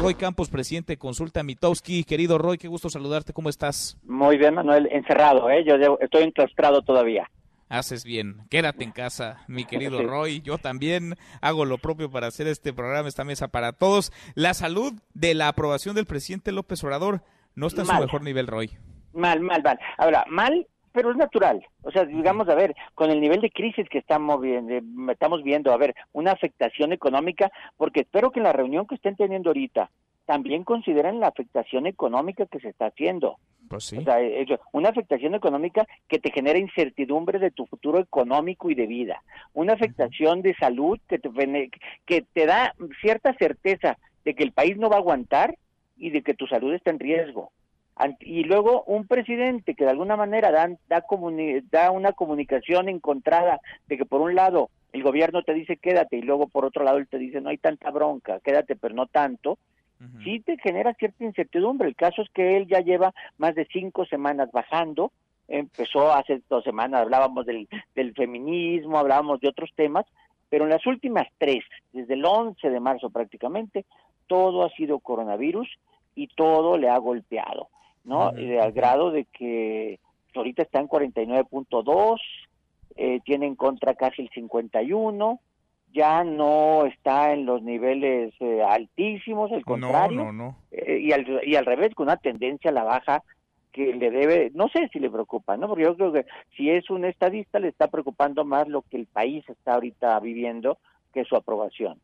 Roy Campos, presidente de Consulta Mitowski. Querido Roy, qué gusto saludarte, ¿cómo estás? Muy bien, Manuel, encerrado, ¿eh? Yo estoy enclaustrado todavía. Haces bien, quédate en casa, mi querido Roy. Yo también hago lo propio para hacer este programa, esta mesa para todos. La salud de la aprobación del presidente López Obrador no está en su mejor nivel, Roy. Mal, mal, mal. Ahora, mal pero es natural. O sea, digamos, a ver, con el nivel de crisis que estamos viendo, estamos viendo, a ver, una afectación económica, porque espero que en la reunión que estén teniendo ahorita también consideren la afectación económica que se está haciendo. Pues sí. O sea, una afectación económica que te genera incertidumbre de tu futuro económico y de vida. Una afectación de salud que te, que te da cierta certeza de que el país no va a aguantar y de que tu salud está en riesgo y luego un presidente que de alguna manera da, da, una comunicación encontrada de que por un lado el gobierno te dice quédate y luego por otro lado él te dice no hay tanta bronca, quédate pero no tanto, sí te genera cierta incertidumbre. El caso es que él ya lleva más de cinco semanas bajando, empezó hace dos semanas, hablábamos del, del feminismo, hablábamos de otros temas, pero en las últimas tres, desde el 11 de marzo prácticamente, todo ha sido coronavirus y todo le ha golpeado. ¿No? Y al grado de que ahorita está en 49.2, eh, tiene en contra casi el 51, ya no está en los niveles eh, altísimos, al contrario, eh, y, al, y al revés, con una tendencia a la baja que le debe, no sé si le preocupa, ¿no? Porque yo creo que si es un estadista le está preocupando más lo que el país está ahorita viviendo que su aprobación.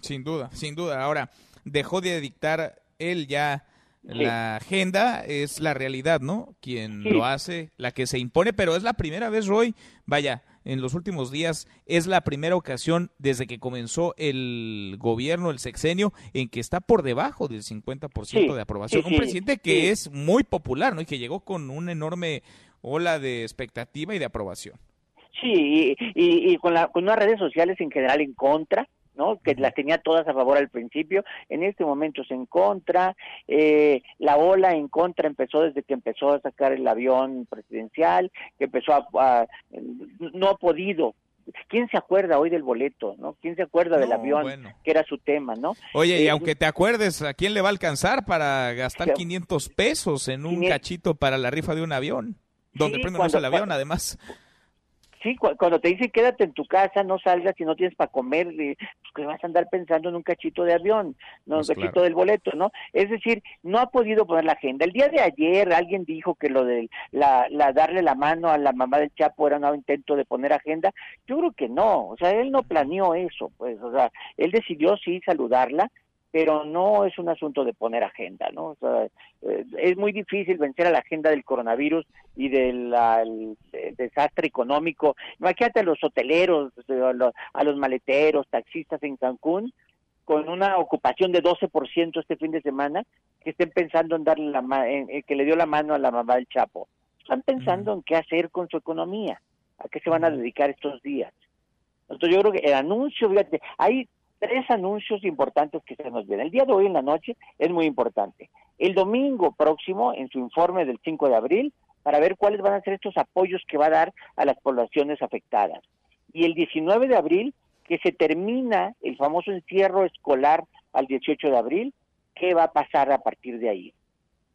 Sin duda, sin duda. Ahora, dejó de dictar él ya la agenda es la realidad, ¿no? Quien lo hace, la que se impone, pero es la primera vez, Roy, vaya, en los últimos días es la primera ocasión desde que comenzó el gobierno, el sexenio, en que está por debajo del 50% de aprobación. Un presidente que es muy popular, ¿no? Y que llegó con una enorme ola de expectativa y de aprobación. Sí, y, y, con, la, con unas redes sociales en general en contra, ¿no? que las tenía todas a favor al principio, en este momento es en contra, eh, la ola en contra empezó desde que empezó a sacar el avión presidencial, que empezó a, no ha podido ¿Quién se acuerda hoy del boleto, no? ¿Quién se acuerda del avión, que era su tema, no? Oye, y eh, aunque te acuerdes, ¿a quién le va a alcanzar para gastar 500 pesos en un cachito para la rifa de un avión? Donde prende el avión, además. Sí, cuando te dicen quédate en tu casa, no salgas si no tienes para comer, pues que vas a andar pensando en un cachito de avión, no un pues cachito del boleto, ¿no? Es decir, no ha podido poner la agenda. El día de ayer alguien dijo que lo de la, la darle la mano a la mamá del Chapo era un intento de poner agenda. Yo creo que no, o sea, él no planeó eso, pues, o sea, él decidió sí saludarla, pero no es un asunto de poner agenda, ¿no? O sea, eh, es muy difícil vencer a la agenda del coronavirus y del desastre económico. Imagínate a los hoteleros, a los, maleteros, taxistas en Cancún, con una ocupación de 12% este fin de semana, que estén pensando en darle la en, que le dio la mano a la mamá del Chapo. Están pensando en qué hacer con su economía, a qué se van a dedicar estos días. Entonces yo creo que el anuncio, fíjate, hay tres anuncios importantes que se nos vienen. El día de hoy en la noche es muy importante. El domingo próximo, en su informe del 5 de abril, para ver cuáles van a ser estos apoyos que va a dar a las poblaciones afectadas. Y el 19 de abril, que se termina el famoso encierro escolar al 18 de abril, ¿qué va a pasar a partir de ahí?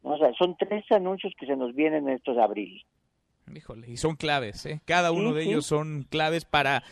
O sea, son tres anuncios que se nos vienen en estos de abril. Híjole, y son claves, ¿eh? Cada uno de ellos son claves para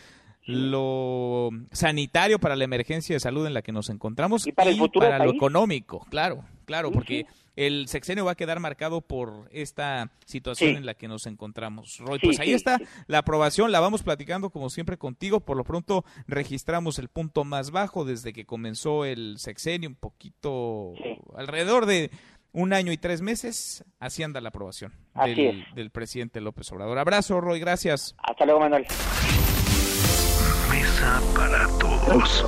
lo sanitario para la emergencia de salud en la que nos encontramos y para, lo económico, claro, claro, porque el sexenio va a quedar marcado por esta situación en la que nos encontramos. Roy, pues ahí está la aprobación, la vamos platicando como siempre contigo, por lo pronto registramos el punto más bajo desde que comenzó el sexenio, un poquito alrededor de un año y tres meses, así anda la aprobación del, del presidente López Obrador. Abrazo, Roy, gracias. Hasta luego, Manuel para todos.